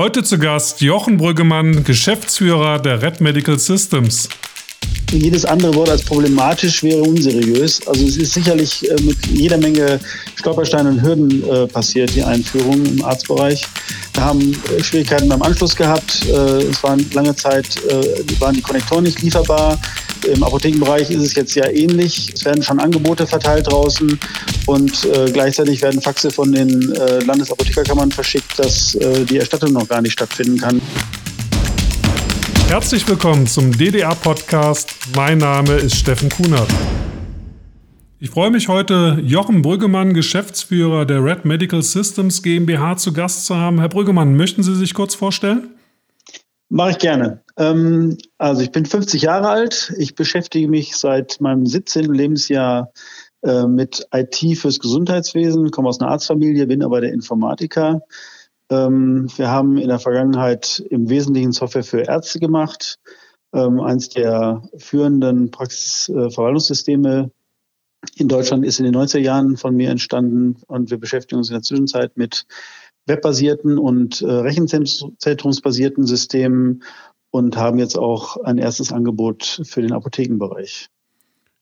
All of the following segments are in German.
Heute zu Gast Jochen Brüggemann, Geschäftsführer der Red Medical Systems. Jedes andere Wort als problematisch wäre unseriös. Also es ist sicherlich äh, mit jeder Menge Stolpersteinen und Hürden äh, passiert, die Einführung im Arztbereich. Wir haben äh, Schwierigkeiten beim Anschluss gehabt. Es waren lange Zeit waren die Konnektoren nicht lieferbar. Im Apothekenbereich ist es jetzt ja ähnlich. Es werden schon Angebote verteilt draußen und äh, gleichzeitig werden Faxe von den äh, Landesapothekerkammern verschickt, dass äh, die Erstattung noch gar nicht stattfinden kann. Herzlich willkommen zum DDA-Podcast. Mein Name ist Steffen Kunert. Ich freue mich heute, Jochen Brüggemann, Geschäftsführer der Red Medical Systems GmbH, zu Gast zu haben. Herr Brüggemann, möchten Sie sich kurz vorstellen? Mache ich gerne. Ähm, also ich bin 50 Jahre alt. Ich beschäftige mich seit meinem 17. Lebensjahr äh, mit IT fürs Gesundheitswesen, komme aus einer Arztfamilie, bin aber der Informatiker. Ähm, wir haben in der Vergangenheit im Wesentlichen Software für Ärzte gemacht. Ähm, eins der führenden Praxisverwaltungssysteme in Deutschland ist in den 90er Jahren von mir entstanden und wir beschäftigen uns in der Zwischenzeit mit webbasierten und äh, rechenzentrumsbasierten Systemen und haben jetzt auch ein erstes Angebot für den Apothekenbereich.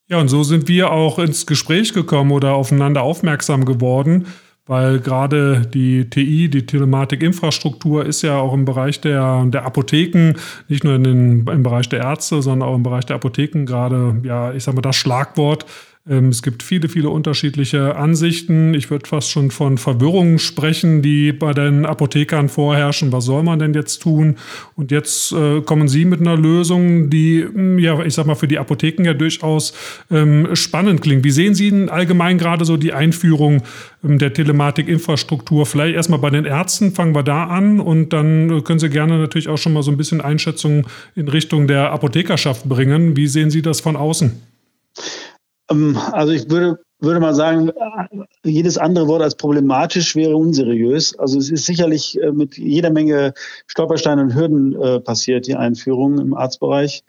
Ja, und so sind wir auch ins Gespräch gekommen oder aufeinander aufmerksam geworden, weil gerade die TI, die Telematikinfrastruktur, ist ja auch im Bereich der, der Apotheken, nicht nur in den, im Bereich der Ärzte, sondern auch im Bereich der Apotheken gerade, ja, ich sag mal, das Schlagwort es gibt viele, viele unterschiedliche Ansichten. Ich würde fast schon von Verwirrungen sprechen, die bei den Apothekern vorherrschen. Was soll man denn jetzt tun? Und jetzt äh, kommen Sie mit einer Lösung, die, hm, ja, ich sag mal, für die Apotheken ja durchaus ähm, spannend klingt. Wie sehen Sie denn allgemein gerade so die Einführung ähm, der Telematikinfrastruktur? Vielleicht erstmal bei den Ärzten, fangen wir da an und dann können Sie gerne natürlich auch schon mal so ein bisschen Einschätzungen in Richtung der Apothekerschaft bringen. Wie sehen Sie das von außen? Ähm, also ich würde, würde mal sagen, jedes andere Wort als problematisch wäre unseriös. Also es ist sicherlich äh, mit jeder Menge Stolpersteinen und Hürden äh, passiert, die Einführung im Arztbereich.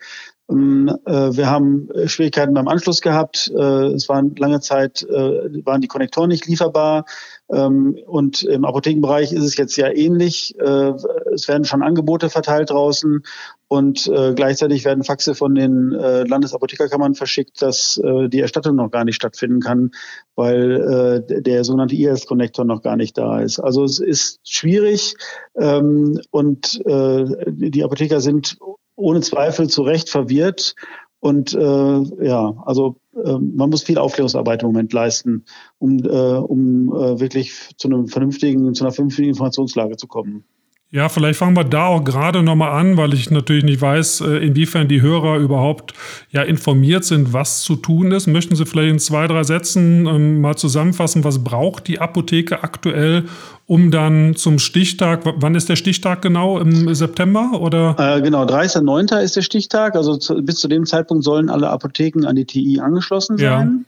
Ähm, äh, wir haben Schwierigkeiten beim Anschluss gehabt. Es waren lange Zeit, waren die Konnektoren nicht lieferbar. Ähm, und im Apothekenbereich ist es jetzt ja ähnlich. Es werden schon Angebote verteilt draußen und äh, gleichzeitig werden Faxe von den äh, Landesapothekerkammern verschickt, dass äh, die Erstattung noch gar nicht stattfinden kann, weil äh, der sogenannte IS-Connector noch gar nicht da ist. Also es ist schwierig ähm, und äh, die Apotheker sind ohne Zweifel zu Recht verwirrt. Und äh, ja, also äh, man muss viel Aufklärungsarbeit im Moment leisten, um, äh, um äh, wirklich zu einem vernünftigen, zu einer vernünftigen Informationslage zu kommen. Ja, vielleicht fangen wir da auch gerade nochmal an, weil ich natürlich nicht weiß, äh, inwiefern die Hörer überhaupt ja informiert sind, was zu tun ist. Möchten Sie vielleicht in zwei, drei Sätzen ähm, mal zusammenfassen, was braucht die Apotheke aktuell, um dann zum Stichtag, wann ist der Stichtag genau? Im September oder? Äh, genau, 30.09. ist der Stichtag. Also zu, bis zu dem Zeitpunkt sollen alle Apotheken an die TI angeschlossen sein. Ja.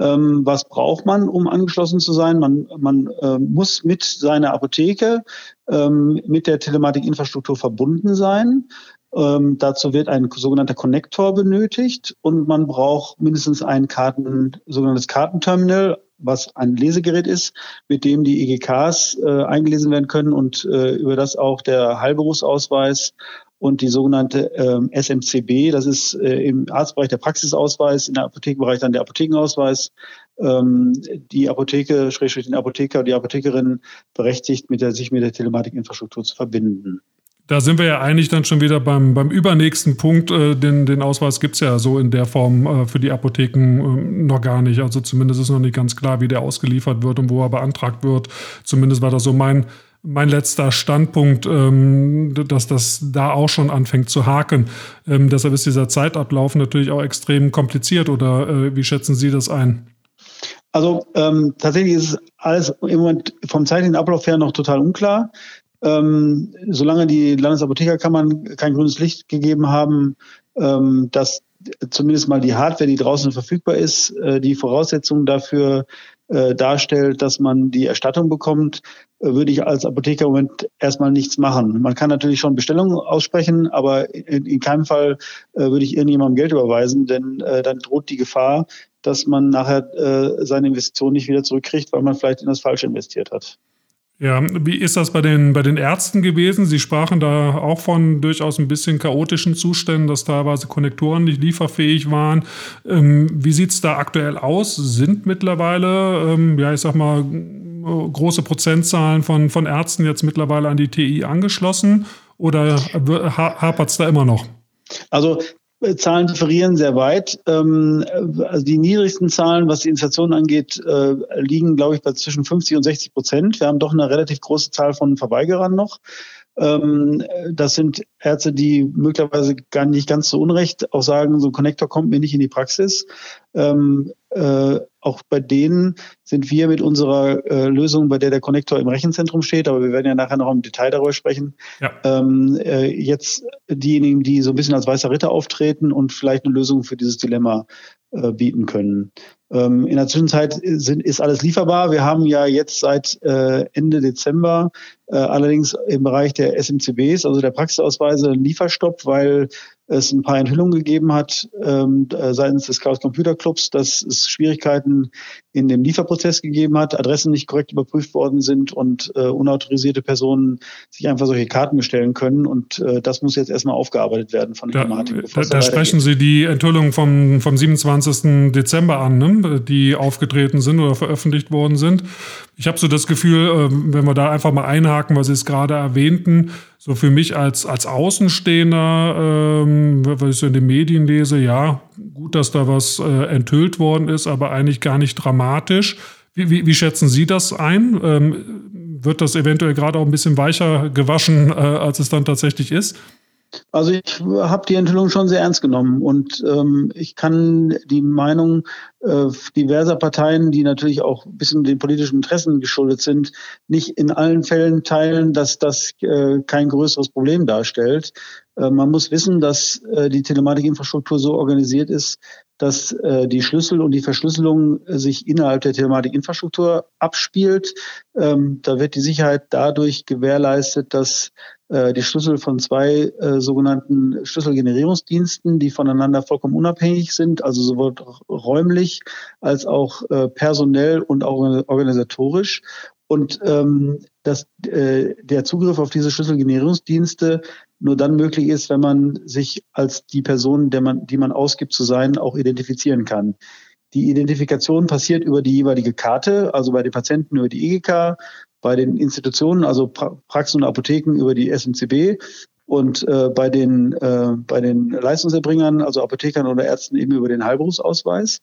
Ähm, was braucht man, um angeschlossen zu sein? Man, man äh, muss mit seiner Apotheke ähm, mit der Telematikinfrastruktur verbunden sein. Ähm, dazu wird ein sogenannter Connector benötigt und man braucht mindestens ein Karten, sogenanntes Kartenterminal, was ein Lesegerät ist, mit dem die EGKs äh, eingelesen werden können und äh, über das auch der Heilberufsausweis und die sogenannte ähm, SMCB, das ist äh, im Arztbereich der Praxisausweis, in der Apothekenbereich dann der Apothekenausweis. Ähm, die Apotheke, Schrägstrich den Apotheker, die Apothekerin berechtigt, mit der, sich mit der Telematikinfrastruktur zu verbinden. Da sind wir ja eigentlich dann schon wieder beim, beim übernächsten Punkt. Äh, den, den Ausweis gibt es ja so in der Form äh, für die Apotheken äh, noch gar nicht. Also zumindest ist noch nicht ganz klar, wie der ausgeliefert wird und wo er beantragt wird. Zumindest war das so mein mein letzter Standpunkt, ähm, dass das da auch schon anfängt zu haken. Ähm, deshalb ist dieser Zeitablauf natürlich auch extrem kompliziert oder äh, wie schätzen Sie das ein? Also ähm, tatsächlich ist alles im Moment vom zeitlichen Ablauf her noch total unklar. Ähm, solange die Landesapothekerkammern kein grünes Licht gegeben haben, ähm, dass zumindest mal die Hardware, die draußen verfügbar ist, äh, die Voraussetzungen dafür äh, darstellt, dass man die Erstattung bekommt, würde ich als Apotheker im Moment erstmal nichts machen. Man kann natürlich schon Bestellungen aussprechen, aber in, in keinem Fall äh, würde ich irgendjemandem Geld überweisen, denn äh, dann droht die Gefahr, dass man nachher äh, seine Investition nicht wieder zurückkriegt, weil man vielleicht in das Falsche investiert hat. Ja, wie ist das bei den, bei den Ärzten gewesen? Sie sprachen da auch von durchaus ein bisschen chaotischen Zuständen, dass teilweise Konnektoren nicht lieferfähig waren. Ähm, wie sieht es da aktuell aus? Sind mittlerweile, ähm, ja, ich sag mal, große Prozentzahlen von, von Ärzten jetzt mittlerweile an die TI angeschlossen oder hapert es da immer noch? Also Zahlen differieren sehr weit. Ähm, also die niedrigsten Zahlen, was die Inflation angeht, äh, liegen, glaube ich, bei zwischen 50 und 60 Prozent. Wir haben doch eine relativ große Zahl von Verweigerern noch. Ähm, das sind Ärzte, die möglicherweise gar nicht ganz so unrecht auch sagen, so ein Connector kommt mir nicht in die Praxis. Ähm, äh, auch bei denen sind wir mit unserer äh, Lösung, bei der der Connector im Rechenzentrum steht, aber wir werden ja nachher noch im Detail darüber sprechen, ja. ähm, äh, jetzt diejenigen, die so ein bisschen als weißer Ritter auftreten und vielleicht eine Lösung für dieses Dilemma äh, bieten können. Ähm, in der Zwischenzeit sind, ist alles lieferbar. Wir haben ja jetzt seit äh, Ende Dezember allerdings im Bereich der SMCBs, also der Praxisausweise, einen Lieferstopp, weil es ein paar Enthüllungen gegeben hat ähm, äh, seitens des Chaos Computer Clubs, dass es Schwierigkeiten in dem Lieferprozess gegeben hat, Adressen nicht korrekt überprüft worden sind und äh, unautorisierte Personen sich einfach solche Karten bestellen können. Und äh, das muss jetzt erstmal aufgearbeitet werden von der Thematik. Da, da sprechen Sie die Enthüllungen vom, vom 27. Dezember an, ne? die aufgetreten sind oder veröffentlicht worden sind. Ich habe so das Gefühl, äh, wenn wir da einfach mal einhaken, was Sie es gerade erwähnten, so für mich als, als Außenstehender, ähm, weil ich so in den Medien lese, ja, gut, dass da was äh, enthüllt worden ist, aber eigentlich gar nicht dramatisch. Wie, wie, wie schätzen Sie das ein? Ähm, wird das eventuell gerade auch ein bisschen weicher gewaschen, äh, als es dann tatsächlich ist? Also ich habe die Enthüllung schon sehr ernst genommen und ähm, ich kann die Meinung äh, diverser Parteien, die natürlich auch ein bisschen den politischen Interessen geschuldet sind, nicht in allen Fällen teilen, dass das äh, kein größeres Problem darstellt. Äh, man muss wissen, dass äh, die Telematikinfrastruktur so organisiert ist, dass äh, die Schlüssel und die Verschlüsselung sich innerhalb der Telematikinfrastruktur abspielt. Ähm, da wird die Sicherheit dadurch gewährleistet, dass äh, die Schlüssel von zwei äh, sogenannten Schlüsselgenerierungsdiensten, die voneinander vollkommen unabhängig sind, also sowohl räumlich als auch äh, personell und auch organisatorisch. Und ähm, dass äh, der Zugriff auf diese Schlüsselgenerierungsdienste nur dann möglich ist, wenn man sich als die Person, der man, die man ausgibt zu sein, auch identifizieren kann. Die Identifikation passiert über die jeweilige Karte, also bei den Patienten über die EGK, bei den Institutionen, also Praxen und Apotheken über die SMCB und äh, bei, den, äh, bei den Leistungserbringern, also Apothekern oder Ärzten eben über den Heilberufsausweis.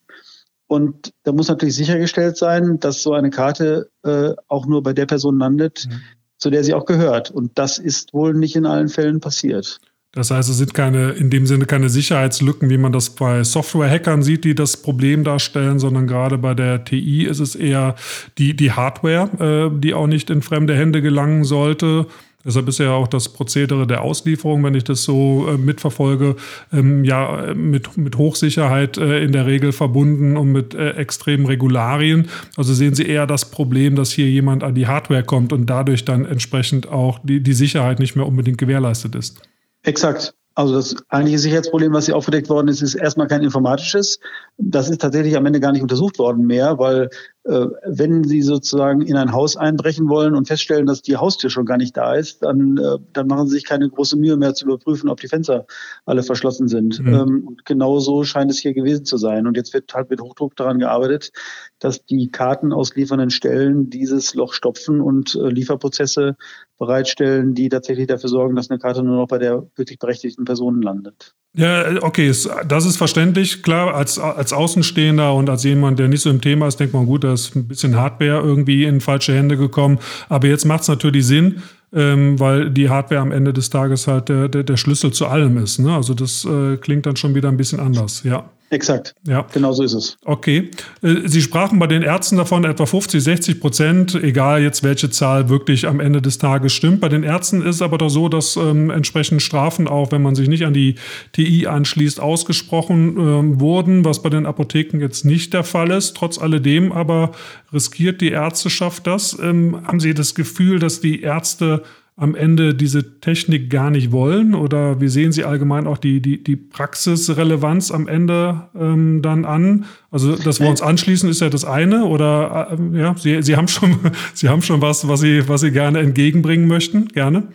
Und da muss natürlich sichergestellt sein, dass so eine Karte äh, auch nur bei der Person landet, mhm. Zu der sie auch gehört. Und das ist wohl nicht in allen Fällen passiert. Das heißt, es sind keine, in dem Sinne keine Sicherheitslücken, wie man das bei Software-Hackern sieht, die das Problem darstellen, sondern gerade bei der TI ist es eher die, die Hardware, äh, die auch nicht in fremde Hände gelangen sollte. Deshalb ist ja auch das Prozedere der Auslieferung, wenn ich das so äh, mitverfolge, ähm, ja mit, mit Hochsicherheit äh, in der Regel verbunden und mit äh, extremen Regularien. Also sehen Sie eher das Problem, dass hier jemand an die Hardware kommt und dadurch dann entsprechend auch die, die Sicherheit nicht mehr unbedingt gewährleistet ist. Exakt. Also das eigentliche Sicherheitsproblem, was hier aufgedeckt worden ist, ist erstmal kein informatisches. Das ist tatsächlich am Ende gar nicht untersucht worden mehr, weil wenn Sie sozusagen in ein Haus einbrechen wollen und feststellen, dass die Haustür schon gar nicht da ist, dann, äh, dann machen Sie sich keine große Mühe mehr zu überprüfen, ob die Fenster alle verschlossen sind. Mhm. Ähm, und genau so scheint es hier gewesen zu sein. Und jetzt wird halt mit Hochdruck daran gearbeitet, dass die Karten ausliefernden Stellen dieses Loch stopfen und äh, Lieferprozesse bereitstellen, die tatsächlich dafür sorgen, dass eine Karte nur noch bei der wirklich berechtigten Person landet. Ja, okay, das ist verständlich. Klar, als, als Außenstehender und als jemand, der nicht so im Thema ist, denkt man, gut, da ist ein bisschen Hardware irgendwie in falsche Hände gekommen. Aber jetzt macht es natürlich Sinn, ähm, weil die Hardware am Ende des Tages halt der, der, der Schlüssel zu allem ist. Ne? Also das äh, klingt dann schon wieder ein bisschen anders, ja. Exakt. Ja. Genau so ist es. Okay. Äh, Sie sprachen bei den Ärzten davon, etwa 50, 60 Prozent, egal jetzt welche Zahl wirklich am Ende des Tages stimmt. Bei den Ärzten ist es aber doch so, dass ähm, entsprechend Strafen auch, wenn man sich nicht an die TI anschließt, ausgesprochen ähm, wurden, was bei den Apotheken jetzt nicht der Fall ist. Trotz alledem aber riskiert die Ärzteschaft das. Ähm, haben Sie das Gefühl, dass die Ärzte am Ende diese Technik gar nicht wollen? Oder wie sehen Sie allgemein auch die, die, die Praxisrelevanz am Ende ähm, dann an? Also, dass wir uns anschließen, ist ja das eine. Oder äh, ja, Sie, Sie, haben schon, Sie haben schon was, was Sie, was Sie gerne entgegenbringen möchten. Gerne.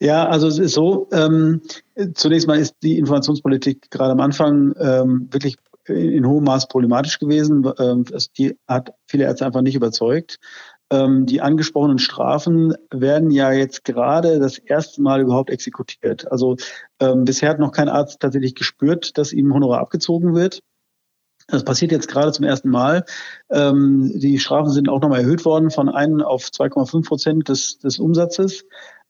Ja, also es ist so, ähm, zunächst mal ist die Informationspolitik gerade am Anfang ähm, wirklich in hohem Maß problematisch gewesen. Ähm, die hat viele Ärzte einfach nicht überzeugt. Ähm, die angesprochenen Strafen werden ja jetzt gerade das erste Mal überhaupt exekutiert. Also ähm, bisher hat noch kein Arzt tatsächlich gespürt, dass ihm Honorar abgezogen wird. Das passiert jetzt gerade zum ersten Mal. Ähm, die Strafen sind auch nochmal erhöht worden von 1 auf 2,5 Prozent des, des Umsatzes,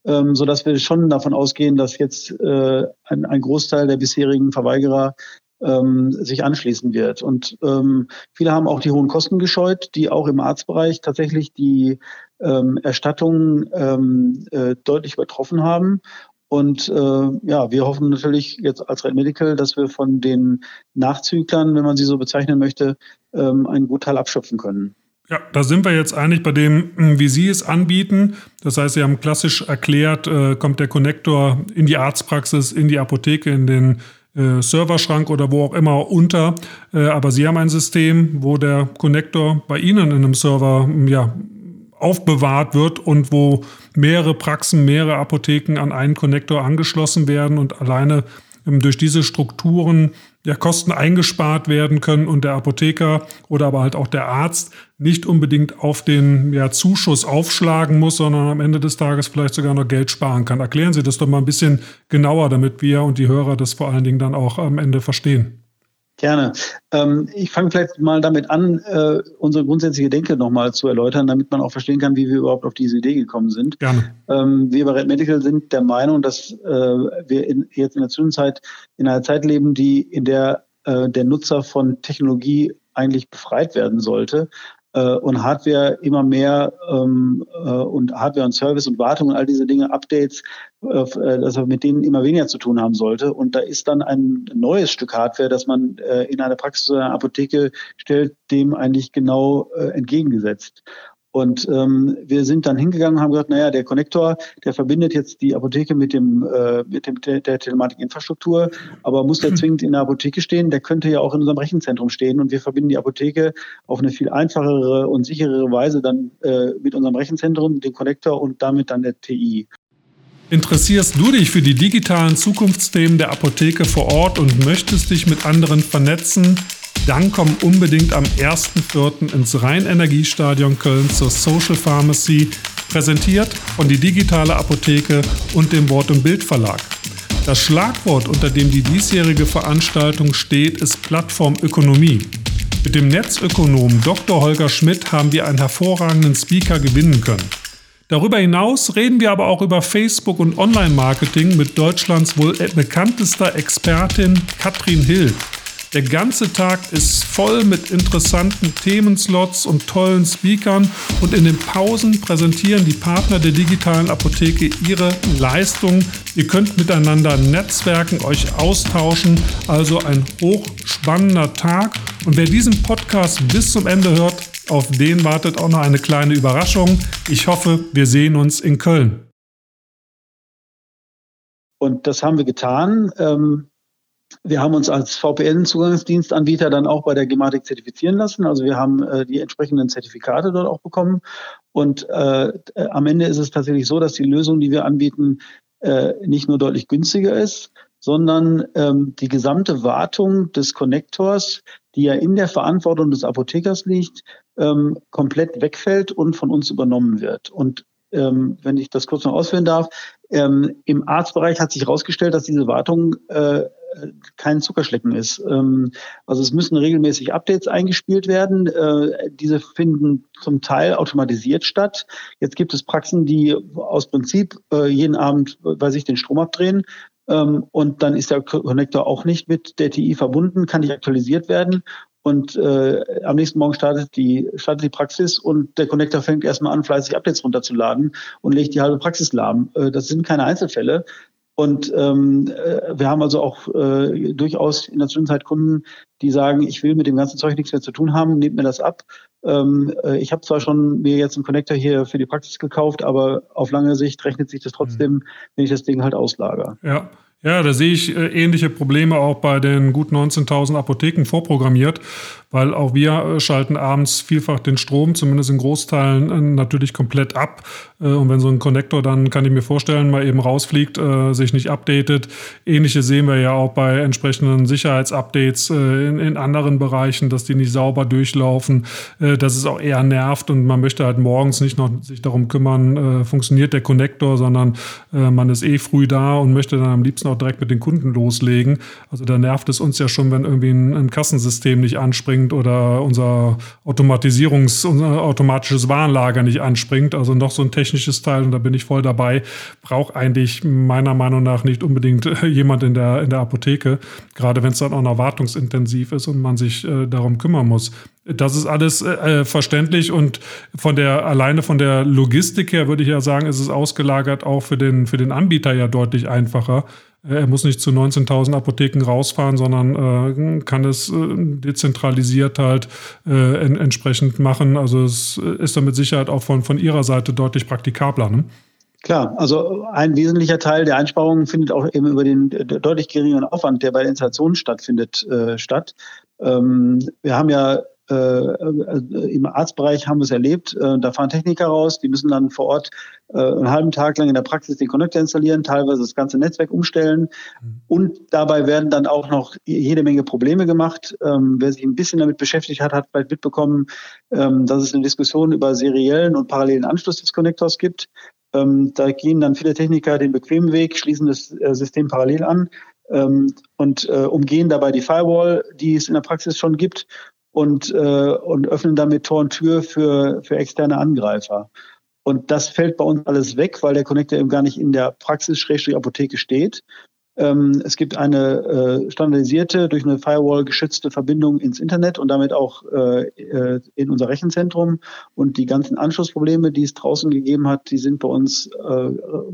ähm, sodass wir schon davon ausgehen, dass jetzt äh, ein, ein Großteil der bisherigen Verweigerer ähm, sich anschließen wird. Und ähm, viele haben auch die hohen Kosten gescheut, die auch im Arztbereich tatsächlich die ähm, Erstattungen ähm, äh, deutlich übertroffen haben. Und äh, ja, wir hoffen natürlich jetzt als Red Medical, dass wir von den Nachzüglern, wenn man sie so bezeichnen möchte, ähm, einen Gutteil abschöpfen können. Ja, da sind wir jetzt eigentlich bei dem, wie Sie es anbieten. Das heißt, Sie haben klassisch erklärt, äh, kommt der Connector in die Arztpraxis, in die Apotheke, in den äh, Serverschrank oder wo auch immer unter. Äh, aber Sie haben ein System, wo der Connector bei Ihnen in einem Server ja, aufbewahrt wird und wo mehrere Praxen, mehrere Apotheken an einen Connector angeschlossen werden und alleine ähm, durch diese Strukturen ja, Kosten eingespart werden können und der Apotheker oder aber halt auch der Arzt nicht unbedingt auf den ja, Zuschuss aufschlagen muss, sondern am Ende des Tages vielleicht sogar noch Geld sparen kann. Erklären Sie das doch mal ein bisschen genauer, damit wir und die Hörer das vor allen Dingen dann auch am Ende verstehen. Gerne. Ähm, ich fange vielleicht mal damit an, äh, unsere grundsätzliche Denke nochmal zu erläutern, damit man auch verstehen kann, wie wir überhaupt auf diese Idee gekommen sind. Gerne. Ähm, wir bei Red Medical sind der Meinung, dass äh, wir in, jetzt in der Zwischenzeit in einer Zeit leben, die in der äh, der Nutzer von Technologie eigentlich befreit werden sollte äh, und Hardware immer mehr ähm, äh, und Hardware und Service und Wartung und all diese Dinge, Updates, dass er mit denen immer weniger zu tun haben sollte. Und da ist dann ein neues Stück Hardware, das man äh, in einer Praxis oder einer Apotheke stellt, dem eigentlich genau äh, entgegengesetzt. Und ähm, wir sind dann hingegangen und haben gesagt, naja, der Konnektor, der verbindet jetzt die Apotheke mit dem äh, mit dem der, der Telematikinfrastruktur, aber muss der zwingend in der Apotheke stehen? Der könnte ja auch in unserem Rechenzentrum stehen und wir verbinden die Apotheke auf eine viel einfachere und sicherere Weise dann äh, mit unserem Rechenzentrum, dem Konnektor und damit dann der TI. Interessierst du dich für die digitalen Zukunftsthemen der Apotheke vor Ort und möchtest dich mit anderen vernetzen? Dann komm unbedingt am 1.4. ins Rheinenergiestadion Köln zur Social Pharmacy, präsentiert von die digitale Apotheke und dem Wort- und Bildverlag. Das Schlagwort, unter dem die diesjährige Veranstaltung steht, ist Plattformökonomie. Mit dem Netzökonom Dr. Holger Schmidt haben wir einen hervorragenden Speaker gewinnen können. Darüber hinaus reden wir aber auch über Facebook und Online-Marketing mit Deutschlands wohl bekanntester Expertin Katrin Hill. Der ganze Tag ist voll mit interessanten Themenslots und tollen Speakern und in den Pausen präsentieren die Partner der digitalen Apotheke ihre Leistungen. Ihr könnt miteinander netzwerken, euch austauschen, also ein hochspannender Tag. Und wer diesen Podcast bis zum Ende hört, auf den wartet auch noch eine kleine Überraschung. Ich hoffe, wir sehen uns in Köln. Und das haben wir getan. Ähm wir haben uns als VPN-Zugangsdienstanbieter dann auch bei der Gematik zertifizieren lassen. Also wir haben äh, die entsprechenden Zertifikate dort auch bekommen. Und äh, am Ende ist es tatsächlich so, dass die Lösung, die wir anbieten, äh, nicht nur deutlich günstiger ist, sondern ähm, die gesamte Wartung des Konnektors, die ja in der Verantwortung des Apothekers liegt, ähm, komplett wegfällt und von uns übernommen wird. Und ähm, wenn ich das kurz noch ausführen darf, ähm, im Arztbereich hat sich herausgestellt, dass diese Wartung äh, kein Zuckerschlecken ist. Ähm, also es müssen regelmäßig Updates eingespielt werden. Äh, diese finden zum Teil automatisiert statt. Jetzt gibt es Praxen, die aus Prinzip äh, jeden Abend bei sich den Strom abdrehen. Ähm, und dann ist der Connector auch nicht mit der TI verbunden, kann nicht aktualisiert werden. Und äh, am nächsten Morgen startet die, startet die Praxis und der Connector fängt erstmal an, fleißig Updates runterzuladen und legt die halbe Praxis lahm. Äh, das sind keine Einzelfälle. Und ähm, äh, wir haben also auch äh, durchaus in der Zwischenzeit Kunden, die sagen, ich will mit dem ganzen Zeug nichts mehr zu tun haben, nehmt mir das ab. Ähm, äh, ich habe zwar schon mir jetzt einen Connector hier für die Praxis gekauft, aber auf lange Sicht rechnet sich das trotzdem, mhm. wenn ich das Ding halt auslager. Ja. Ja, da sehe ich äh, ähnliche Probleme auch bei den gut 19.000 Apotheken vorprogrammiert, weil auch wir äh, schalten abends vielfach den Strom, zumindest in Großteilen, äh, natürlich komplett ab. Und wenn so ein Connector dann, kann ich mir vorstellen, mal eben rausfliegt, sich nicht updatet. Ähnliche sehen wir ja auch bei entsprechenden Sicherheitsupdates in, anderen Bereichen, dass die nicht sauber durchlaufen, dass es auch eher nervt und man möchte halt morgens nicht noch sich darum kümmern, funktioniert der Connector, sondern man ist eh früh da und möchte dann am liebsten auch direkt mit den Kunden loslegen. Also da nervt es uns ja schon, wenn irgendwie ein, ein Kassensystem nicht anspringt oder unser Automatisierungs-, unser automatisches Warenlager nicht anspringt. Also noch so ein technisches Teil, und da bin ich voll dabei, braucht eigentlich meiner Meinung nach nicht unbedingt jemand in der, in der Apotheke, gerade wenn es dann auch noch wartungsintensiv ist und man sich äh, darum kümmern muss. Das ist alles äh, verständlich und von der alleine von der Logistik her würde ich ja sagen, ist es ausgelagert auch für den für den Anbieter ja deutlich einfacher, er muss nicht zu 19.000 Apotheken rausfahren, sondern äh, kann es äh, dezentralisiert halt äh, en entsprechend machen. Also es ist dann mit Sicherheit auch von, von Ihrer Seite deutlich praktikabler. Ne? Klar, also ein wesentlicher Teil der Einsparungen findet auch eben über den deutlich geringeren Aufwand, der bei der Installation stattfindet, äh, statt. Ähm, wir haben ja äh, äh, im Arztbereich haben wir es erlebt, äh, da fahren Techniker raus, die müssen dann vor Ort äh, einen halben Tag lang in der Praxis den Connector installieren, teilweise das ganze Netzwerk umstellen mhm. und dabei werden dann auch noch jede Menge Probleme gemacht. Ähm, wer sich ein bisschen damit beschäftigt hat, hat vielleicht mitbekommen, ähm, dass es eine Diskussion über seriellen und parallelen Anschluss des Connectors gibt. Ähm, da gehen dann viele Techniker den bequemen Weg, schließen das äh, System parallel an und äh, umgehen dabei die Firewall, die es in der Praxis schon gibt und, äh, und öffnen damit Tor und Tür für, für externe Angreifer. Und das fällt bei uns alles weg, weil der Connector eben gar nicht in der Praxis-Apotheke steht. Ähm, es gibt eine äh, standardisierte, durch eine Firewall geschützte Verbindung ins Internet und damit auch äh, äh, in unser Rechenzentrum. Und die ganzen Anschlussprobleme, die es draußen gegeben hat, die sind bei uns äh,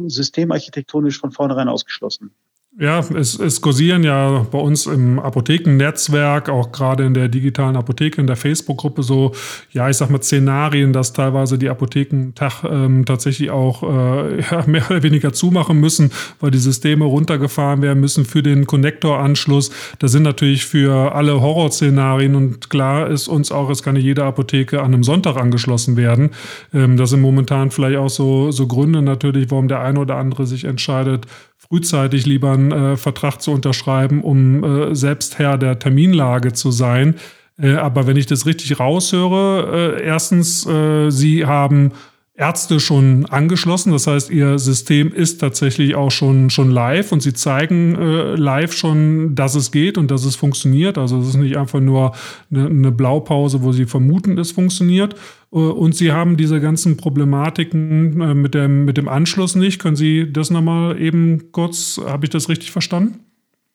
systemarchitektonisch von vornherein ausgeschlossen. Ja, es, es kursieren ja bei uns im Apothekennetzwerk, auch gerade in der digitalen Apotheke, in der Facebook-Gruppe so, ja, ich sag mal Szenarien, dass teilweise die Apotheken Tag ähm, tatsächlich auch äh, ja, mehr oder weniger zumachen müssen, weil die Systeme runtergefahren werden müssen für den Konnektoranschluss. Das sind natürlich für alle Horrorszenarien und klar ist uns auch, es kann nicht jede Apotheke an einem Sonntag angeschlossen werden. Ähm, das sind momentan vielleicht auch so, so Gründe natürlich, warum der eine oder andere sich entscheidet, frühzeitig lieber einen äh, Vertrag zu unterschreiben, um äh, selbst Herr der Terminlage zu sein. Äh, aber wenn ich das richtig raushöre, äh, erstens, äh, Sie haben Ärzte schon angeschlossen. Das heißt, ihr System ist tatsächlich auch schon, schon live und sie zeigen äh, live schon, dass es geht und dass es funktioniert. Also es ist nicht einfach nur eine, eine Blaupause, wo sie vermuten, es funktioniert. Äh, und sie haben diese ganzen Problematiken äh, mit, dem, mit dem Anschluss nicht. Können Sie das nochmal eben kurz, habe ich das richtig verstanden?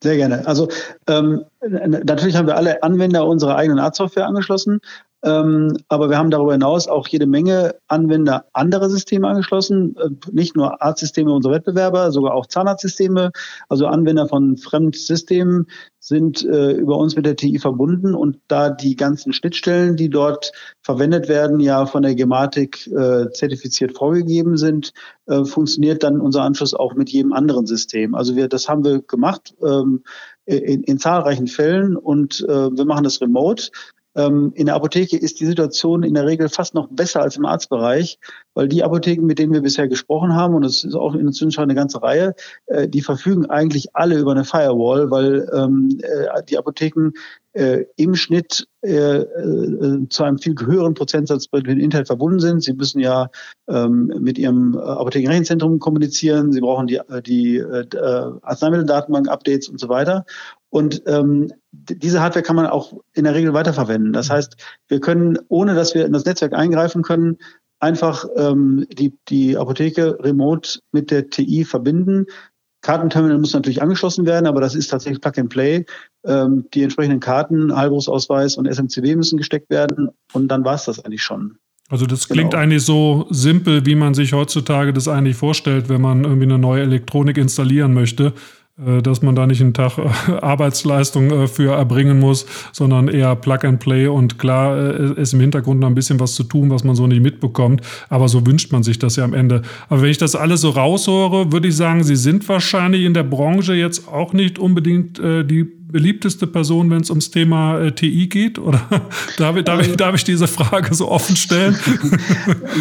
Sehr gerne. Also ähm, natürlich haben wir alle Anwender unserer eigenen Arztsoftware angeschlossen, aber wir haben darüber hinaus auch jede Menge Anwender anderer Systeme angeschlossen, äh, nicht nur Arztsysteme unserer Wettbewerber, sogar auch Zahnarztsysteme. Also Anwender von Fremdsystemen sind äh, über uns mit der TI verbunden und da die ganzen Schnittstellen, die dort verwendet werden, ja von der Gematik äh, zertifiziert vorgegeben sind, funktioniert dann unser Anschluss auch mit jedem anderen System. Also wir, das haben wir gemacht ähm, in, in zahlreichen Fällen und wir machen das remote. Ähm, in der Apotheke ist die Situation in der Regel fast noch besser als im Arztbereich, weil die Apotheken, mit denen wir bisher gesprochen haben, und es ist auch inzwischen schon eine ganze Reihe, äh, die verfügen eigentlich alle über eine Firewall, weil ähm, äh, die Apotheken äh, im Schnitt äh, äh, zu einem viel höheren Prozentsatz mit Internet verbunden sind. Sie müssen ja ähm, mit ihrem Apothekenrechenzentrum kommunizieren, sie brauchen die, die äh, Arzneimitteldatenbank-Updates und so weiter. Und ähm, diese Hardware kann man auch in der Regel weiterverwenden. Das heißt, wir können, ohne dass wir in das Netzwerk eingreifen können, einfach ähm, die, die Apotheke remote mit der TI verbinden. Kartenterminal muss natürlich angeschlossen werden, aber das ist tatsächlich Plug and Play. Ähm, die entsprechenden Karten, Halbruchsausweis und SMCW müssen gesteckt werden und dann war es das eigentlich schon. Also das klingt genau. eigentlich so simpel, wie man sich heutzutage das eigentlich vorstellt, wenn man irgendwie eine neue Elektronik installieren möchte. Äh, dass man da nicht einen Tag äh, Arbeitsleistung äh, für erbringen muss, sondern eher Plug and Play und klar ist im Hintergrund noch ein bisschen was zu tun, was man so nicht mitbekommt, aber so wünscht man sich das ja am Ende. Aber wenn ich das alles so raushöre, würde ich sagen, Sie sind wahrscheinlich in der Branche jetzt auch nicht unbedingt die beliebteste Person, wenn es ums Thema äh, TI geht? Oder darf, ich, darf, ich, darf ich diese Frage so offen stellen?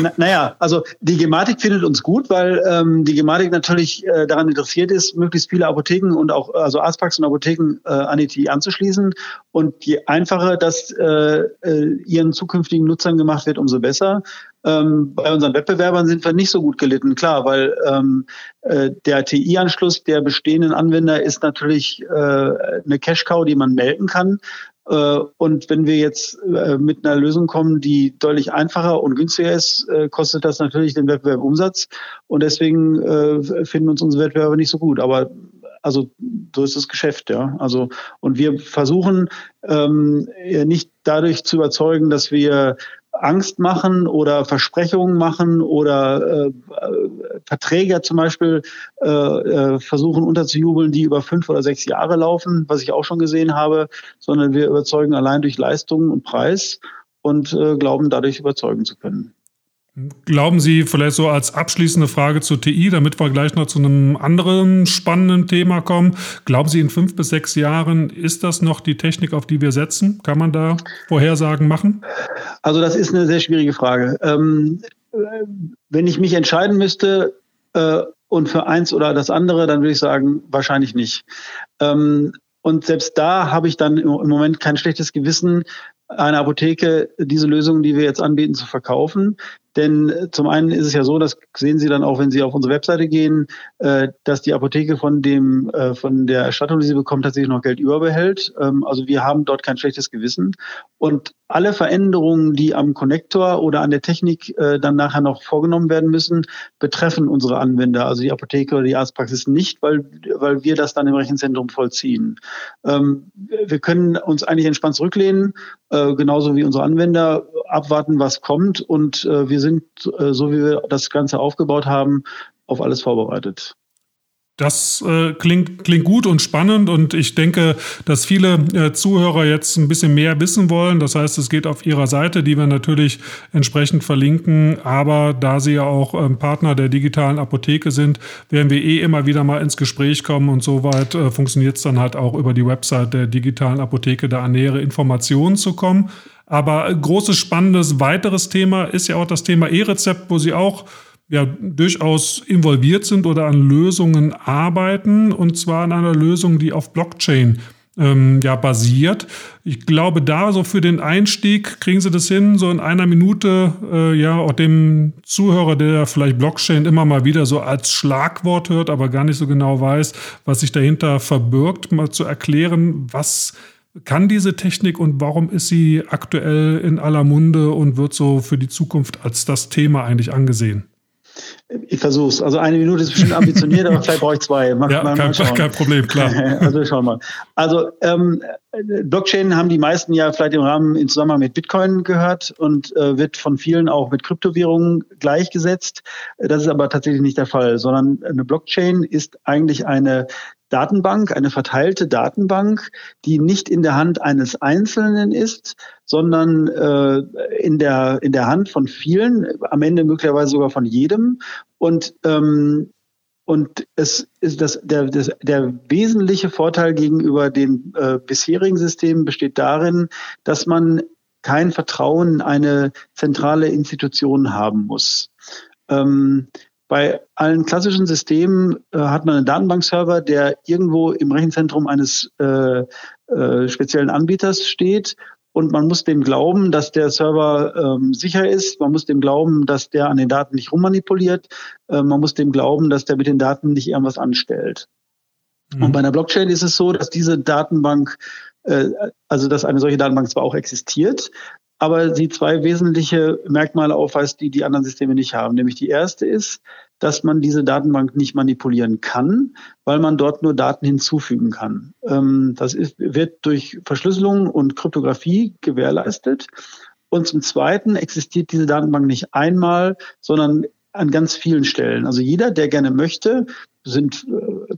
Na, naja, also die Gematik findet uns gut, weil ähm, die Gematik natürlich äh, daran interessiert ist, möglichst viele Apotheken und auch also Arztpraxen und Apotheken äh, an die TI anzuschließen. Und je einfacher das äh, äh, ihren zukünftigen Nutzern gemacht wird, umso besser. Ähm, bei unseren Wettbewerbern sind wir nicht so gut gelitten, klar, weil ähm, äh, der TI-Anschluss der bestehenden Anwender ist natürlich äh, eine Cash-Cow, die man melden kann. Äh, und wenn wir jetzt äh, mit einer Lösung kommen, die deutlich einfacher und günstiger ist, äh, kostet das natürlich den Wettbewerb Umsatz. Und deswegen äh, finden uns unsere Wettbewerber nicht so gut. Aber also so ist das Geschäft, ja. Also und wir versuchen ähm, nicht dadurch zu überzeugen, dass wir Angst machen oder Versprechungen machen oder äh, Verträge zum Beispiel äh, äh, versuchen unterzujubeln, die über fünf oder sechs Jahre laufen, was ich auch schon gesehen habe, sondern wir überzeugen allein durch Leistung und Preis und äh, glauben dadurch überzeugen zu können. Glauben Sie vielleicht so als abschließende Frage zur TI, damit wir gleich noch zu einem anderen spannenden Thema kommen. Glauben Sie, in fünf bis sechs Jahren ist das noch die Technik, auf die wir setzen? Kann man da Vorhersagen machen? Also das ist eine sehr schwierige Frage. Ähm, wenn ich mich entscheiden müsste äh, und für eins oder das andere, dann würde ich sagen, wahrscheinlich nicht. Ähm, und selbst da habe ich dann im Moment kein schlechtes Gewissen, einer Apotheke diese Lösungen, die wir jetzt anbieten, zu verkaufen. Denn äh, zum einen ist es ja so, das sehen Sie dann auch, wenn Sie auf unsere Webseite gehen, äh, dass die Apotheke von dem, äh, von der Erstattung, die sie bekommt, tatsächlich noch Geld überbehält. Ähm, also wir haben dort kein schlechtes Gewissen. Und alle Veränderungen, die am Konnektor oder an der Technik dann nachher noch vorgenommen werden müssen, betreffen unsere Anwender, also die Apotheke oder die Arztpraxis nicht, weil, weil wir das dann im Rechenzentrum vollziehen. Ähm, wir können uns eigentlich entspannt zurücklehnen, genauso wie unsere Anwender abwarten, was kommt und wir wir sind, äh, so wie wir das Ganze aufgebaut haben, auf alles vorbereitet. Das äh, klingt, klingt gut und spannend und ich denke, dass viele äh, Zuhörer jetzt ein bisschen mehr wissen wollen. Das heißt, es geht auf Ihrer Seite, die wir natürlich entsprechend verlinken. Aber da Sie ja auch ähm, Partner der digitalen Apotheke sind, werden wir eh immer wieder mal ins Gespräch kommen und soweit äh, funktioniert es dann halt auch über die Website der digitalen Apotheke, da an nähere Informationen zu kommen. Aber großes, spannendes weiteres Thema ist ja auch das Thema E-Rezept, wo Sie auch ja durchaus involviert sind oder an Lösungen arbeiten. Und zwar an einer Lösung, die auf Blockchain ähm, ja, basiert. Ich glaube, da so für den Einstieg kriegen Sie das hin, so in einer Minute, äh, ja, auch dem Zuhörer, der vielleicht Blockchain immer mal wieder so als Schlagwort hört, aber gar nicht so genau weiß, was sich dahinter verbirgt, mal zu erklären, was kann diese Technik und warum ist sie aktuell in aller Munde und wird so für die Zukunft als das Thema eigentlich angesehen? Ich versuche es. Also eine Minute ist bestimmt ambitioniert, aber vielleicht brauche ich zwei. Mal, ja, mal, kein, kein, Problem, klar. also schauen wir mal. Also ähm, Blockchain haben die meisten ja vielleicht im Rahmen in Zusammenhang mit Bitcoin gehört und äh, wird von vielen auch mit Kryptowährungen gleichgesetzt. Das ist aber tatsächlich nicht der Fall, sondern eine Blockchain ist eigentlich eine Datenbank, eine verteilte Datenbank, die nicht in der Hand eines Einzelnen ist, sondern äh, in, der, in der Hand von vielen, am Ende möglicherweise sogar von jedem. Und ähm, und es ist das, der, das, der wesentliche Vorteil gegenüber den äh, bisherigen Systemen besteht darin, dass man kein Vertrauen in eine zentrale Institution haben muss. Ähm, bei allen klassischen Systemen äh, hat man einen Datenbankserver, der irgendwo im Rechenzentrum eines äh, äh, speziellen Anbieters steht. Und man muss dem glauben, dass der Server ähm, sicher ist. Man muss dem glauben, dass der an den Daten nicht rummanipuliert. Äh, man muss dem glauben, dass der mit den Daten nicht irgendwas anstellt. Mhm. Und bei einer Blockchain ist es so, dass diese Datenbank, äh, also dass eine solche Datenbank zwar auch existiert, aber sie zwei wesentliche Merkmale aufweist, die die anderen Systeme nicht haben. Nämlich die erste ist, dass man diese Datenbank nicht manipulieren kann, weil man dort nur Daten hinzufügen kann. Ähm, das ist, wird durch Verschlüsselung und Kryptographie gewährleistet. Und zum Zweiten existiert diese Datenbank nicht einmal, sondern an ganz vielen Stellen. Also jeder, der gerne möchte, sind,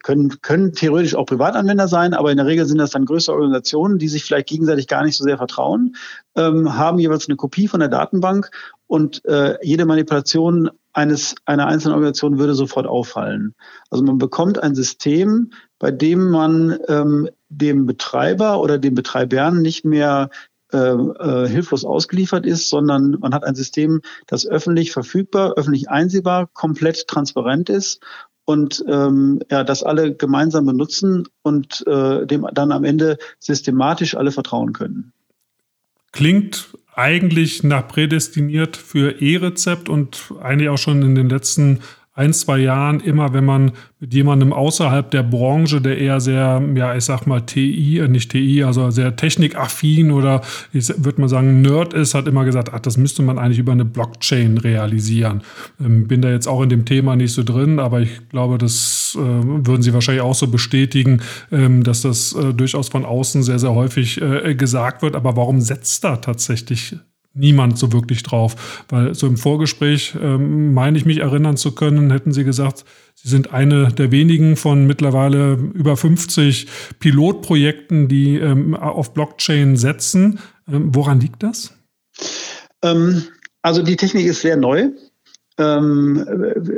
können, können theoretisch auch Privatanwender sein, aber in der Regel sind das dann größere Organisationen, die sich vielleicht gegenseitig gar nicht so sehr vertrauen, ähm, haben jeweils eine Kopie von der Datenbank und äh, jede Manipulation eines, einer einzelnen Organisation würde sofort auffallen. Also man bekommt ein System, bei dem man ähm, dem Betreiber oder den Betreibern nicht mehr äh, äh, hilflos ausgeliefert ist, sondern man hat ein System, das öffentlich verfügbar, öffentlich einsehbar, komplett transparent ist und ähm, ja, das alle gemeinsam benutzen und äh, dem dann am Ende systematisch alle vertrauen können. Klingt eigentlich nach prädestiniert für E-Rezept und eigentlich auch schon in den letzten ein, zwei Jahren immer, wenn man mit jemandem außerhalb der Branche, der eher sehr, ja, ich sag mal TI, äh, nicht TI, also sehr technikaffin oder ich würde mal sagen Nerd ist, hat immer gesagt, ach, das müsste man eigentlich über eine Blockchain realisieren. Ähm, bin da jetzt auch in dem Thema nicht so drin, aber ich glaube, das äh, würden Sie wahrscheinlich auch so bestätigen, ähm, dass das äh, durchaus von außen sehr, sehr häufig äh, gesagt wird. Aber warum setzt da tatsächlich niemand so wirklich drauf. Weil so im Vorgespräch ähm, meine ich mich erinnern zu können, hätten Sie gesagt, Sie sind eine der wenigen von mittlerweile über 50 Pilotprojekten, die ähm, auf Blockchain setzen. Ähm, woran liegt das? Ähm, also die Technik ist sehr neu. Ähm,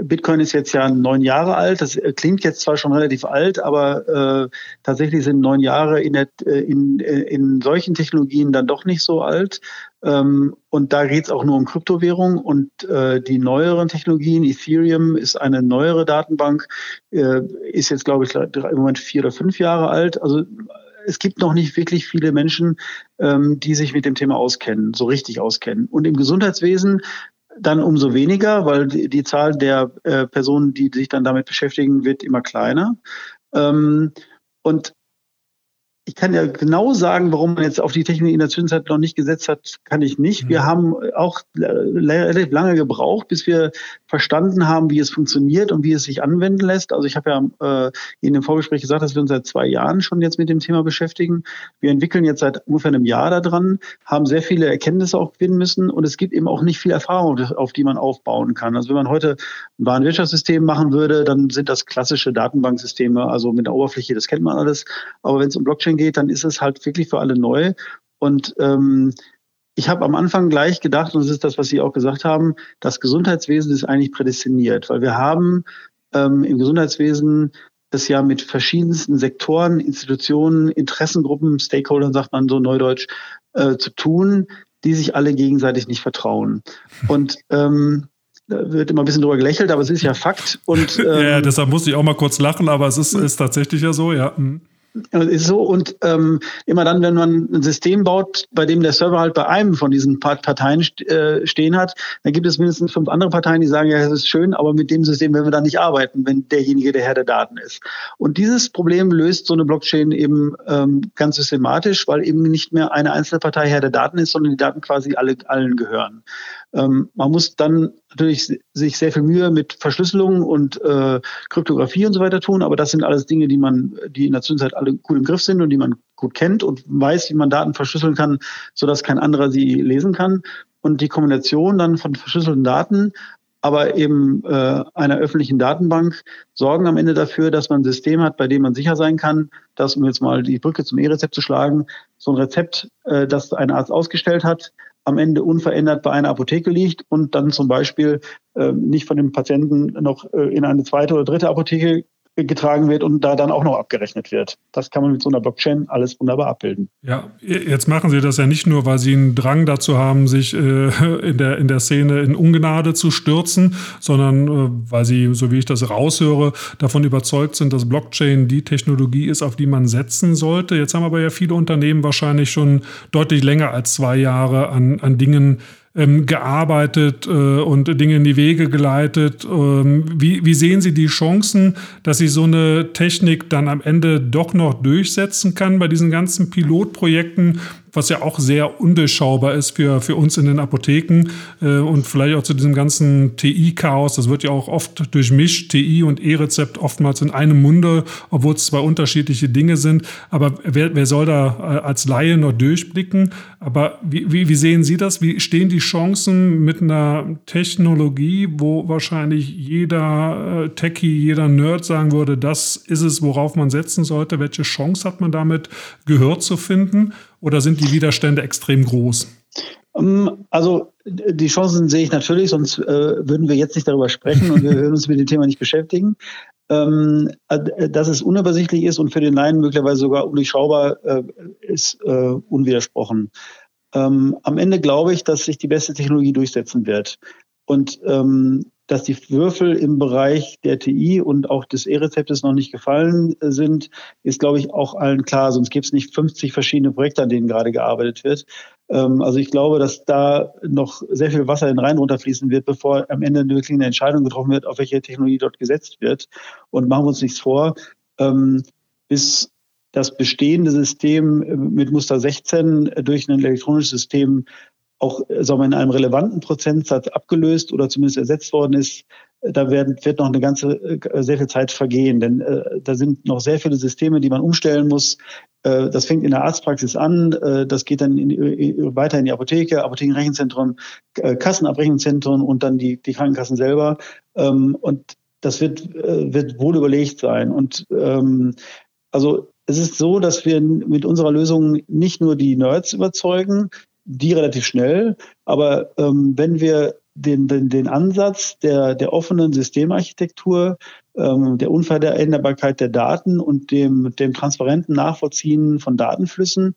Bitcoin ist jetzt ja neun Jahre alt. Das klingt jetzt zwar schon relativ alt, aber äh, tatsächlich sind neun Jahre in, der, äh, in, äh, in solchen Technologien dann doch nicht so alt. Ähm, und da geht es auch nur um Kryptowährung und äh, die neueren Technologien, Ethereum ist eine neuere Datenbank, äh, ist jetzt, glaube ich, im Moment vier oder fünf Jahre alt. Also es gibt noch nicht wirklich viele Menschen, ähm, die sich mit dem Thema auskennen, so richtig auskennen. Und im Gesundheitswesen dann umso weniger, weil die, die Zahl der äh, Personen, die sich dann damit beschäftigen, wird immer kleiner. Ähm, und ich kann ja genau sagen, warum man jetzt auf die Technik in der Zwischenzeit noch nicht gesetzt hat, kann ich nicht. Wir mhm. haben auch relativ lange gebraucht, bis wir verstanden haben, wie es funktioniert und wie es sich anwenden lässt. Also ich habe ja äh, in dem Vorgespräch gesagt, dass wir uns seit zwei Jahren schon jetzt mit dem Thema beschäftigen. Wir entwickeln jetzt seit ungefähr einem Jahr daran, haben sehr viele Erkenntnisse auch gewinnen müssen und es gibt eben auch nicht viel Erfahrung, auf die man aufbauen kann. Also wenn man heute ein Warenwirtschaftssystem machen würde, dann sind das klassische Datenbanksysteme, also mit der Oberfläche, das kennt man alles. Aber wenn es um Blockchain geht, dann ist es halt wirklich für alle neu. Und ähm, ich habe am Anfang gleich gedacht, und das ist das, was Sie auch gesagt haben, das Gesundheitswesen ist eigentlich prädestiniert, weil wir haben ähm, im Gesundheitswesen es ja mit verschiedensten Sektoren, Institutionen, Interessengruppen, Stakeholdern, sagt man so neudeutsch, äh, zu tun, die sich alle gegenseitig nicht vertrauen. Und ähm, da wird immer ein bisschen drüber gelächelt, aber es ist ja Fakt. Und, ähm, ja, deshalb musste ich auch mal kurz lachen, aber es ist, ist tatsächlich ja so, ja. Mhm. Ist so und ähm, immer dann, wenn man ein System baut, bei dem der Server halt bei einem von diesen Parteien äh, stehen hat, dann gibt es mindestens fünf andere Parteien, die sagen, ja, das ist schön, aber mit dem System werden wir dann nicht arbeiten, wenn derjenige der Herr der Daten ist. Und dieses Problem löst so eine Blockchain eben ähm, ganz systematisch, weil eben nicht mehr eine einzelne Partei Herr der Daten ist, sondern die Daten quasi alle allen gehören. Ähm, man muss dann natürlich sich sehr viel Mühe mit Verschlüsselung und äh, Kryptographie und so weiter tun, aber das sind alles Dinge, die man, die in der Zwischenzeit alle gut im Griff sind und die man gut kennt und weiß, wie man Daten verschlüsseln kann, sodass kein anderer sie lesen kann. Und die Kombination dann von verschlüsselten Daten, aber eben äh, einer öffentlichen Datenbank sorgen am Ende dafür, dass man ein System hat, bei dem man sicher sein kann, dass, um jetzt mal die Brücke zum E-Rezept zu schlagen, so ein Rezept, äh, das ein Arzt ausgestellt hat, am Ende unverändert bei einer Apotheke liegt und dann zum Beispiel äh, nicht von dem Patienten noch äh, in eine zweite oder dritte Apotheke getragen wird und da dann auch noch abgerechnet wird. Das kann man mit so einer Blockchain alles wunderbar abbilden. Ja, jetzt machen Sie das ja nicht nur, weil Sie einen Drang dazu haben, sich äh, in, der, in der Szene in Ungnade zu stürzen, sondern äh, weil Sie, so wie ich das raushöre, davon überzeugt sind, dass Blockchain die Technologie ist, auf die man setzen sollte. Jetzt haben aber ja viele Unternehmen wahrscheinlich schon deutlich länger als zwei Jahre an, an Dingen ähm, gearbeitet äh, und Dinge in die Wege geleitet. Ähm, wie, wie sehen Sie die Chancen, dass sich so eine Technik dann am Ende doch noch durchsetzen kann bei diesen ganzen Pilotprojekten, was ja auch sehr undurchschaubar ist für, für uns in den Apotheken äh, und vielleicht auch zu diesem ganzen TI-Chaos. Das wird ja auch oft durchmischt, TI und E-Rezept oftmals in einem Munde, obwohl es zwei unterschiedliche Dinge sind. Aber wer, wer soll da äh, als Laie noch durchblicken? Aber wie, wie, wie sehen Sie das? Wie stehen die Chancen mit einer Technologie, wo wahrscheinlich jeder äh, Techie, jeder Nerd sagen würde, das ist es, worauf man setzen sollte? Welche Chance hat man damit, Gehör zu finden? Oder sind die Widerstände extrem groß? Ähm, also die Chancen sehe ich natürlich, sonst äh, würden wir jetzt nicht darüber sprechen und wir würden uns mit dem Thema nicht beschäftigen. Ähm, äh, dass es unübersichtlich ist und für den Laien möglicherweise sogar undurchschaubar äh, ist äh, unwidersprochen. Ähm, am Ende glaube ich, dass sich die beste Technologie durchsetzen wird. Und ähm, dass die Würfel im Bereich der TI und auch des E-Rezeptes noch nicht gefallen äh, sind, ist, glaube ich, auch allen klar. Sonst gibt es nicht 50 verschiedene Projekte, an denen gerade gearbeitet wird. Ähm, also ich glaube, dass da noch sehr viel Wasser in den Rhein runterfließen wird, bevor am Ende wirklich eine Entscheidung getroffen wird, auf welche Technologie dort gesetzt wird. Und machen wir uns nichts vor, ähm, bis das bestehende System mit Muster 16 durch ein elektronisches System auch sagen wir, in einem relevanten Prozentsatz abgelöst oder zumindest ersetzt worden ist, da werden, wird noch eine ganze, äh, sehr viel Zeit vergehen, denn äh, da sind noch sehr viele Systeme, die man umstellen muss. Äh, das fängt in der Arztpraxis an, äh, das geht dann in, in, weiter in die Apotheke, Apothekenrechenzentren, äh, Kassenabrechnungszentren und dann die, die Krankenkassen selber. Ähm, und das wird, äh, wird wohl überlegt sein. Und ähm, also es ist so, dass wir mit unserer Lösung nicht nur die Nerds überzeugen, die relativ schnell. Aber ähm, wenn wir den, den, den Ansatz der, der offenen Systemarchitektur, ähm, der Unveränderbarkeit der Daten und dem, dem transparenten Nachvollziehen von Datenflüssen,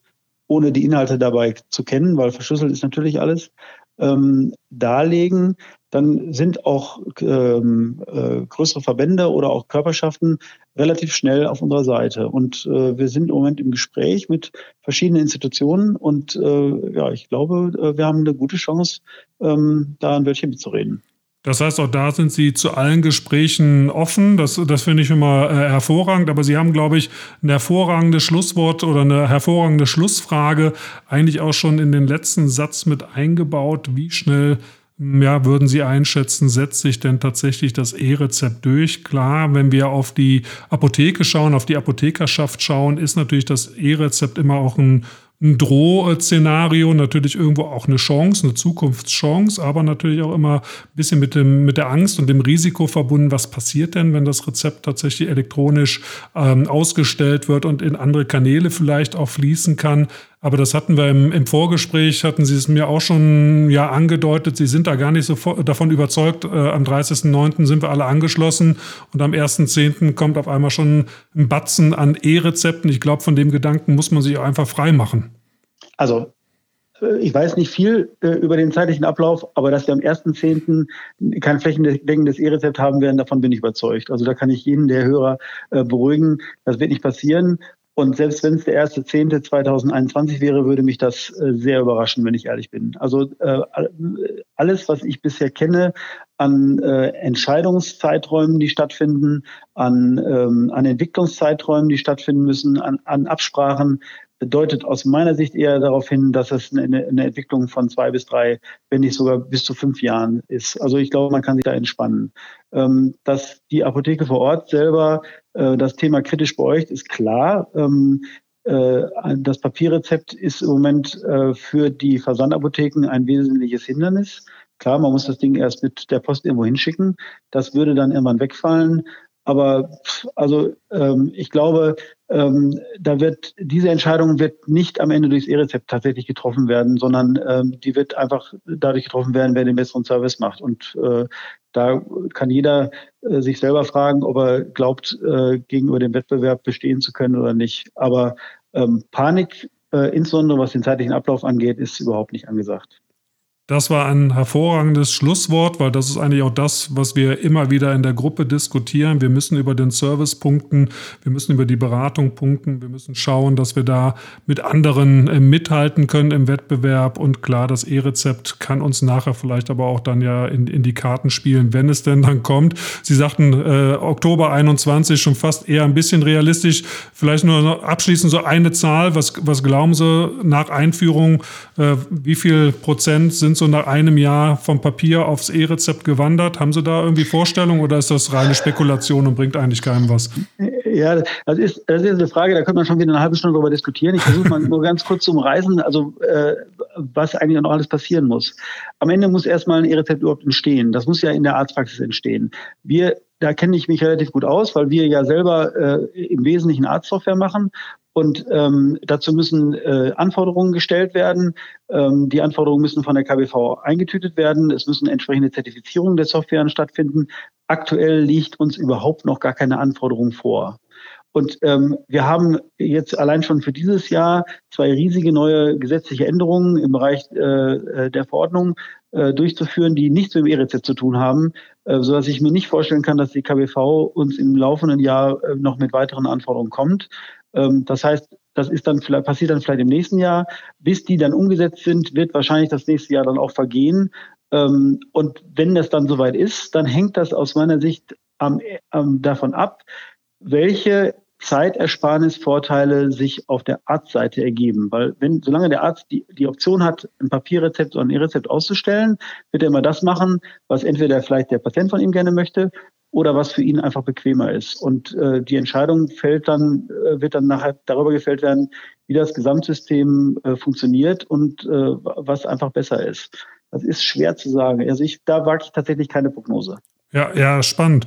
ohne die Inhalte dabei zu kennen, weil verschlüsselt ist natürlich alles, ähm, darlegen, dann sind auch ähm, äh, größere Verbände oder auch Körperschaften relativ schnell auf unserer Seite. Und äh, wir sind im Moment im Gespräch mit verschiedenen Institutionen und äh, ja, ich glaube, äh, wir haben eine gute Chance, ähm, da ein Wörtchen mitzureden. Das heißt, auch da sind Sie zu allen Gesprächen offen. Das, das finde ich immer äh, hervorragend. Aber Sie haben, glaube ich, ein hervorragendes Schlusswort oder eine hervorragende Schlussfrage eigentlich auch schon in den letzten Satz mit eingebaut. Wie schnell ja, würden Sie einschätzen, setzt sich denn tatsächlich das E-Rezept durch? Klar, wenn wir auf die Apotheke schauen, auf die Apothekerschaft schauen, ist natürlich das E-Rezept immer auch ein ein Drohszenario, natürlich irgendwo auch eine Chance, eine Zukunftschance, aber natürlich auch immer ein bisschen mit, dem, mit der Angst und dem Risiko verbunden, was passiert denn, wenn das Rezept tatsächlich elektronisch ähm, ausgestellt wird und in andere Kanäle vielleicht auch fließen kann. Aber das hatten wir im, im, Vorgespräch, hatten Sie es mir auch schon ja angedeutet. Sie sind da gar nicht so davon überzeugt. Äh, am 30.09. sind wir alle angeschlossen und am 1.10. kommt auf einmal schon ein Batzen an E-Rezepten. Ich glaube, von dem Gedanken muss man sich einfach frei machen. Also äh, ich weiß nicht viel äh, über den zeitlichen Ablauf, aber dass wir am 1.10. kein flächendeckendes E-Rezept haben werden, davon bin ich überzeugt. Also da kann ich jeden der Hörer äh, beruhigen. Das wird nicht passieren. Und selbst wenn es der erste Zehnte 2021 wäre, würde mich das äh, sehr überraschen, wenn ich ehrlich bin. Also äh, alles, was ich bisher kenne an äh, Entscheidungszeiträumen, die stattfinden, an, ähm, an Entwicklungszeiträumen, die stattfinden müssen, an, an Absprachen, deutet aus meiner Sicht eher darauf hin, dass es eine, eine, Entwicklung von zwei bis drei, wenn nicht sogar bis zu fünf Jahren ist. Also ich glaube, man kann sich da entspannen. Ähm, dass die Apotheke vor Ort selber äh, das Thema kritisch beäugt, ist klar. Ähm, äh, das Papierrezept ist im Moment äh, für die Versandapotheken ein wesentliches Hindernis. Klar, man muss das Ding erst mit der Post irgendwo hinschicken. Das würde dann irgendwann wegfallen. Aber also ähm, ich glaube, ähm, da wird diese Entscheidung wird nicht am Ende durchs E-Rezept tatsächlich getroffen werden, sondern ähm, die wird einfach dadurch getroffen werden, wer den besseren Service macht. Und äh, da kann jeder äh, sich selber fragen, ob er glaubt, äh, gegenüber dem Wettbewerb bestehen zu können oder nicht. Aber ähm, Panik, äh, insbesondere was den zeitlichen Ablauf angeht, ist überhaupt nicht angesagt. Das war ein hervorragendes Schlusswort, weil das ist eigentlich auch das, was wir immer wieder in der Gruppe diskutieren. Wir müssen über den Service punkten, wir müssen über die Beratung punkten, wir müssen schauen, dass wir da mit anderen äh, mithalten können im Wettbewerb. Und klar, das E-Rezept kann uns nachher vielleicht aber auch dann ja in, in die Karten spielen, wenn es denn dann kommt. Sie sagten äh, Oktober 21 schon fast eher ein bisschen realistisch. Vielleicht nur abschließend so eine Zahl. Was, was glauben Sie nach Einführung? Äh, wie viel Prozent sind so nach einem Jahr vom Papier aufs E-Rezept gewandert. Haben Sie da irgendwie Vorstellungen oder ist das reine Spekulation und bringt eigentlich keinem was? Ja, das ist, das ist eine Frage, da könnte man schon wieder eine halbe Stunde darüber diskutieren. Ich versuche mal nur ganz kurz zu umreißen, also äh, was eigentlich noch alles passieren muss. Am Ende muss erstmal ein E-Rezept überhaupt entstehen. Das muss ja in der Arztpraxis entstehen. Wir da kenne ich mich relativ gut aus, weil wir ja selber äh, im Wesentlichen Arztsoftware machen und ähm, dazu müssen äh, Anforderungen gestellt werden. Ähm, die Anforderungen müssen von der KBV eingetütet werden. Es müssen entsprechende Zertifizierungen der Software stattfinden. Aktuell liegt uns überhaupt noch gar keine Anforderung vor. Und ähm, wir haben jetzt allein schon für dieses Jahr zwei riesige neue gesetzliche Änderungen im Bereich äh, äh der Verordnung äh, durchzuführen, die nichts mit dem E-Rezept zu tun haben, äh, so dass ich mir nicht vorstellen kann, dass die KBV uns im laufenden Jahr äh, noch mit weiteren Anforderungen kommt. Ähm, das heißt, das ist dann vielleicht, passiert dann vielleicht im nächsten Jahr. Bis die dann umgesetzt sind, wird wahrscheinlich das nächste Jahr dann auch vergehen. Ähm, und wenn das dann soweit ist, dann hängt das aus meiner Sicht davon ab, welche Zeitersparnisvorteile sich auf der Arztseite ergeben. Weil wenn, solange der Arzt die, die Option hat, ein Papierrezept oder ein E-Rezept auszustellen, wird er immer das machen, was entweder vielleicht der Patient von ihm gerne möchte oder was für ihn einfach bequemer ist. Und äh, die Entscheidung fällt dann, äh, wird dann nachher darüber gefällt werden, wie das Gesamtsystem äh, funktioniert und äh, was einfach besser ist. Das ist schwer zu sagen. Also ich, da wage ich tatsächlich keine Prognose. Ja, ja, spannend.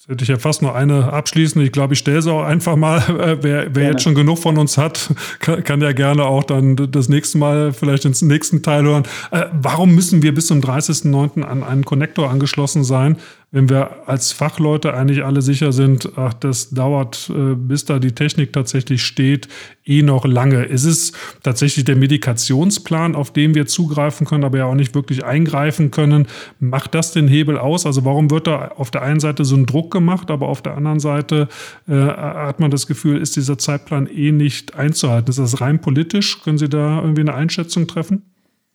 Jetzt hätte ich ja fast nur eine abschließend. Ich glaube, ich stelle sie auch einfach mal. Äh, wer, wer jetzt schon genug von uns hat, kann, kann, ja gerne auch dann das nächste Mal vielleicht ins nächsten Teil hören. Äh, warum müssen wir bis zum 30.09. an einen Connector angeschlossen sein? Wenn wir als Fachleute eigentlich alle sicher sind, ach, das dauert, äh, bis da die Technik tatsächlich steht, eh noch lange. Ist es tatsächlich der Medikationsplan, auf den wir zugreifen können, aber ja auch nicht wirklich eingreifen können? Macht das den Hebel aus? Also warum wird da auf der einen Seite so ein Druck gemacht, aber auf der anderen Seite äh, hat man das Gefühl, ist dieser Zeitplan eh nicht einzuhalten? Ist das rein politisch? Können Sie da irgendwie eine Einschätzung treffen?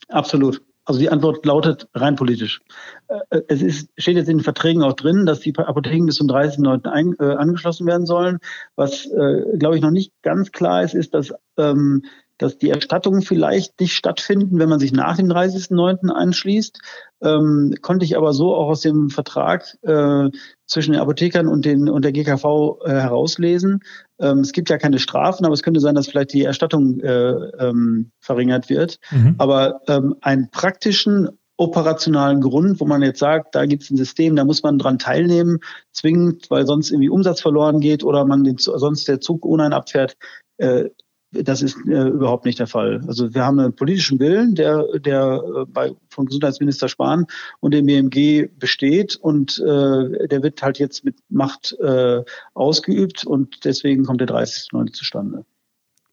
Absolut. Also die Antwort lautet rein politisch. Äh, es ist, steht jetzt in den Verträgen auch drin, dass die Apotheken bis zum 30.09. Äh, angeschlossen werden sollen. Was, äh, glaube ich, noch nicht ganz klar ist, ist, dass ähm, dass die Erstattungen vielleicht nicht stattfinden, wenn man sich nach dem 30.09. anschließt. Ähm, konnte ich aber so auch aus dem Vertrag äh, zwischen den Apothekern und, den, und der GKV äh, herauslesen. Ähm, es gibt ja keine Strafen, aber es könnte sein, dass vielleicht die Erstattung äh, ähm, verringert wird. Mhm. Aber ähm, einen praktischen operationalen Grund, wo man jetzt sagt, da gibt es ein System, da muss man dran teilnehmen, zwingend, weil sonst irgendwie Umsatz verloren geht oder man den, sonst der Zug ohne einen abfährt, äh, das ist äh, überhaupt nicht der Fall. Also wir haben einen politischen Willen, der, der äh, bei, von Gesundheitsminister Spahn und dem BMG besteht und äh, der wird halt jetzt mit Macht äh, ausgeübt und deswegen kommt der 30.9. zustande.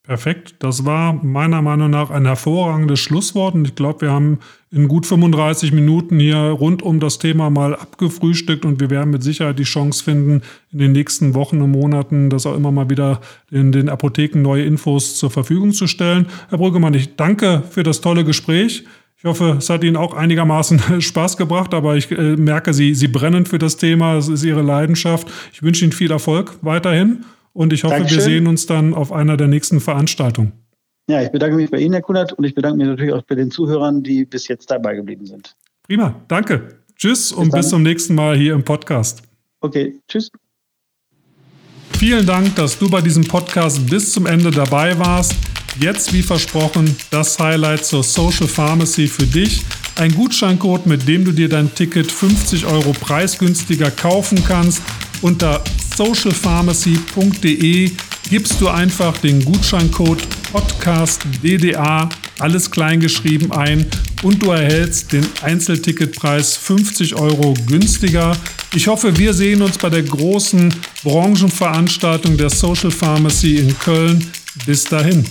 Perfekt. Das war meiner Meinung nach ein hervorragendes Schlusswort. Und ich glaube, wir haben in gut 35 Minuten hier rund um das Thema mal abgefrühstückt. Und wir werden mit Sicherheit die Chance finden, in den nächsten Wochen und Monaten das auch immer mal wieder in den Apotheken neue Infos zur Verfügung zu stellen. Herr Brüggemann, ich danke für das tolle Gespräch. Ich hoffe, es hat Ihnen auch einigermaßen Spaß gebracht, aber ich äh, merke, Sie, Sie brennen für das Thema. Es ist Ihre Leidenschaft. Ich wünsche Ihnen viel Erfolg weiterhin. Und ich hoffe, Dankeschön. wir sehen uns dann auf einer der nächsten Veranstaltungen. Ja, ich bedanke mich bei Ihnen, Herr Kunert, und ich bedanke mich natürlich auch bei den Zuhörern, die bis jetzt dabei geblieben sind. Prima, danke. Tschüss bis und dann. bis zum nächsten Mal hier im Podcast. Okay, tschüss. Vielen Dank, dass du bei diesem Podcast bis zum Ende dabei warst. Jetzt, wie versprochen, das Highlight zur Social Pharmacy für dich. Ein Gutscheincode, mit dem du dir dein Ticket 50 Euro preisgünstiger kaufen kannst. Unter socialpharmacy.de gibst du einfach den Gutscheincode PODCASTDDA, alles kleingeschrieben ein und du erhältst den Einzelticketpreis 50 Euro günstiger. Ich hoffe, wir sehen uns bei der großen Branchenveranstaltung der Social Pharmacy in Köln. Bis dahin.